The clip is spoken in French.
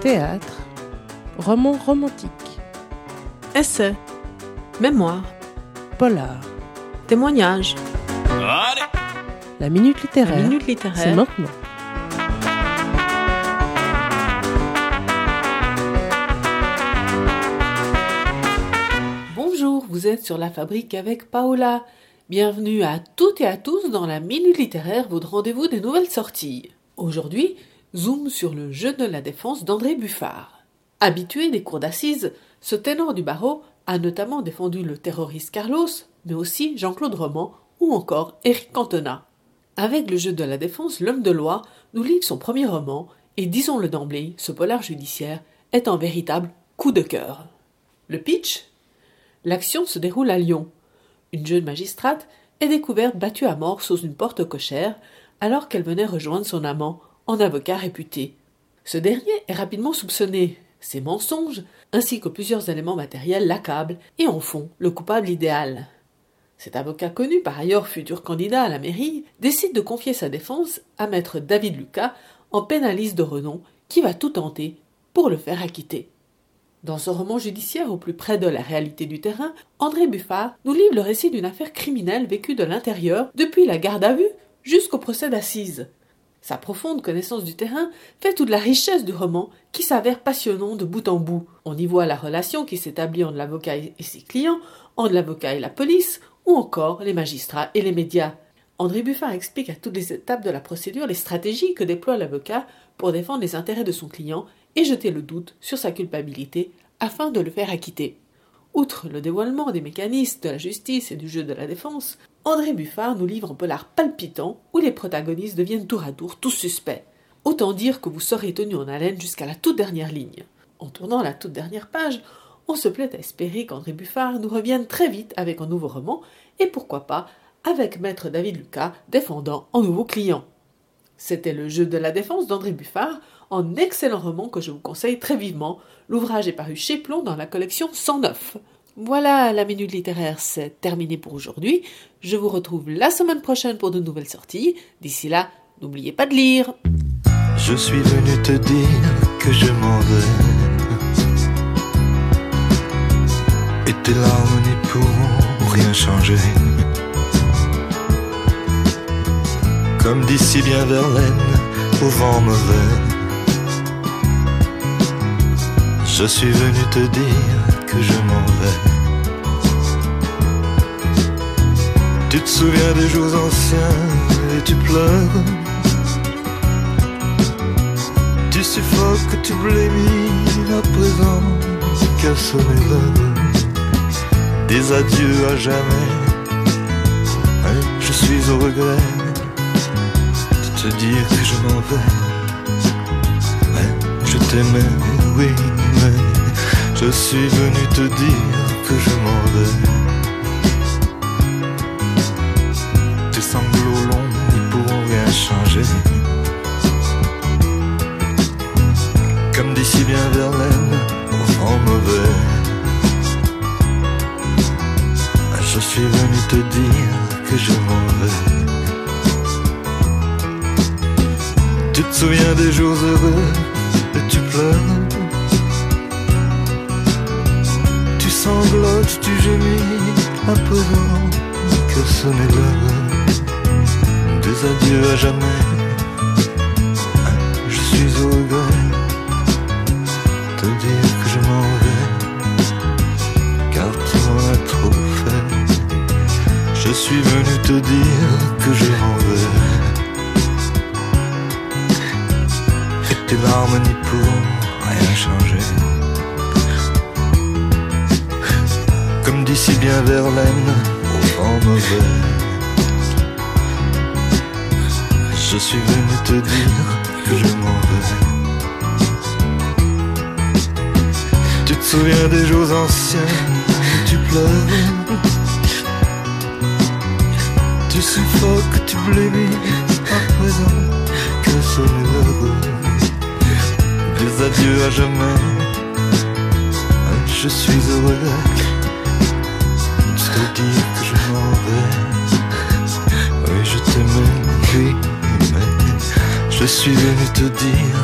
Théâtre. Roman romantique. Essai. Mémoire. Polar. Témoignage. La minute littéraire. La minute C'est littéraire. maintenant. Bonjour, vous êtes sur La Fabrique avec Paola. Bienvenue à toutes et à tous dans la Minute littéraire, votre rendez-vous des nouvelles sorties. Aujourd'hui, zoom sur le jeu de la défense d'André Buffard. Habitué des cours d'assises, ce ténor du barreau a notamment défendu le terroriste Carlos, mais aussi Jean-Claude Roman ou encore Éric Cantona. Avec le jeu de la défense, l'homme de loi nous livre son premier roman, et disons-le d'emblée, ce polar judiciaire est un véritable coup de cœur. Le pitch? L'action se déroule à Lyon. Une jeune magistrate est découverte battue à mort sous une porte cochère alors qu'elle venait rejoindre son amant, avocat réputé. Ce dernier est rapidement soupçonné. Ses mensonges, ainsi que plusieurs éléments matériels, l'accablent et en font le coupable idéal. Cet avocat connu, par ailleurs futur candidat à la mairie, décide de confier sa défense à maître David Lucas, en pénaliste de renom, qui va tout tenter pour le faire acquitter. Dans ce roman judiciaire au plus près de la réalité du terrain, André Buffard nous livre le récit d'une affaire criminelle vécue de l'intérieur depuis la garde à vue jusqu'au procès d'assises. Sa profonde connaissance du terrain fait toute la richesse du roman qui s'avère passionnant de bout en bout. On y voit la relation qui s'établit entre l'avocat et ses clients, entre l'avocat et la police, ou encore les magistrats et les médias. André Buffard explique à toutes les étapes de la procédure les stratégies que déploie l'avocat pour défendre les intérêts de son client et jeter le doute sur sa culpabilité afin de le faire acquitter. Outre le dévoilement des mécanismes de la justice et du jeu de la défense, André Buffard nous livre un polar palpitant où les protagonistes deviennent tour à tour tous suspects. Autant dire que vous serez tenu en haleine jusqu'à la toute dernière ligne. En tournant la toute dernière page, on se plaît à espérer qu'André Buffard nous revienne très vite avec un nouveau roman et pourquoi pas avec maître David Lucas défendant un nouveau client. C'était le jeu de la défense d'André Buffard, un excellent roman que je vous conseille très vivement. L'ouvrage est paru chez Plomb dans la collection 109. Voilà, la minute littéraire, c'est terminé pour aujourd'hui. Je vous retrouve la semaine prochaine pour de nouvelles sorties. D'ici là, n'oubliez pas de lire. Je suis venu te dire que je Comme d'ici bien Verlaine, au vent mauvais. Je suis venu te dire que je m'en vais. Tu te souviens des jours anciens et tu pleures. Tu suffoques, tu blémis à présent Quel sonner l'heure Des adieux à jamais Hein, Je suis au regret te dire que je m'en vais Hein, Je t'aimais, oui, mais Je suis venu te dire que je m'en vais Tes sanglots longs n'y pourront rien changer comme d'ici bien Verlaine, au mauvais. Je suis venu te dire que je m'en vais. Tu te souviens des jours heureux et tu pleures. Tu sanglotes, tu gémis présent que sonnait l'heure des adieux à jamais. Je suis au regret te dire que je m'en vais Car tu m'en as trop fait Je suis venu te dire pourront rien changer. Comme d'ici bien Verlaine au vent mauvais. Je suis venu te dire que je m'en vais. Tu te souviens des jours anciens où tu pleures? Tu suffoques, tu blémis à présent Que sonne adieux à jamais. Je suis heureux De te dire que je m'en vais. Oui je t'aimais, oui mais Je suis venu te dire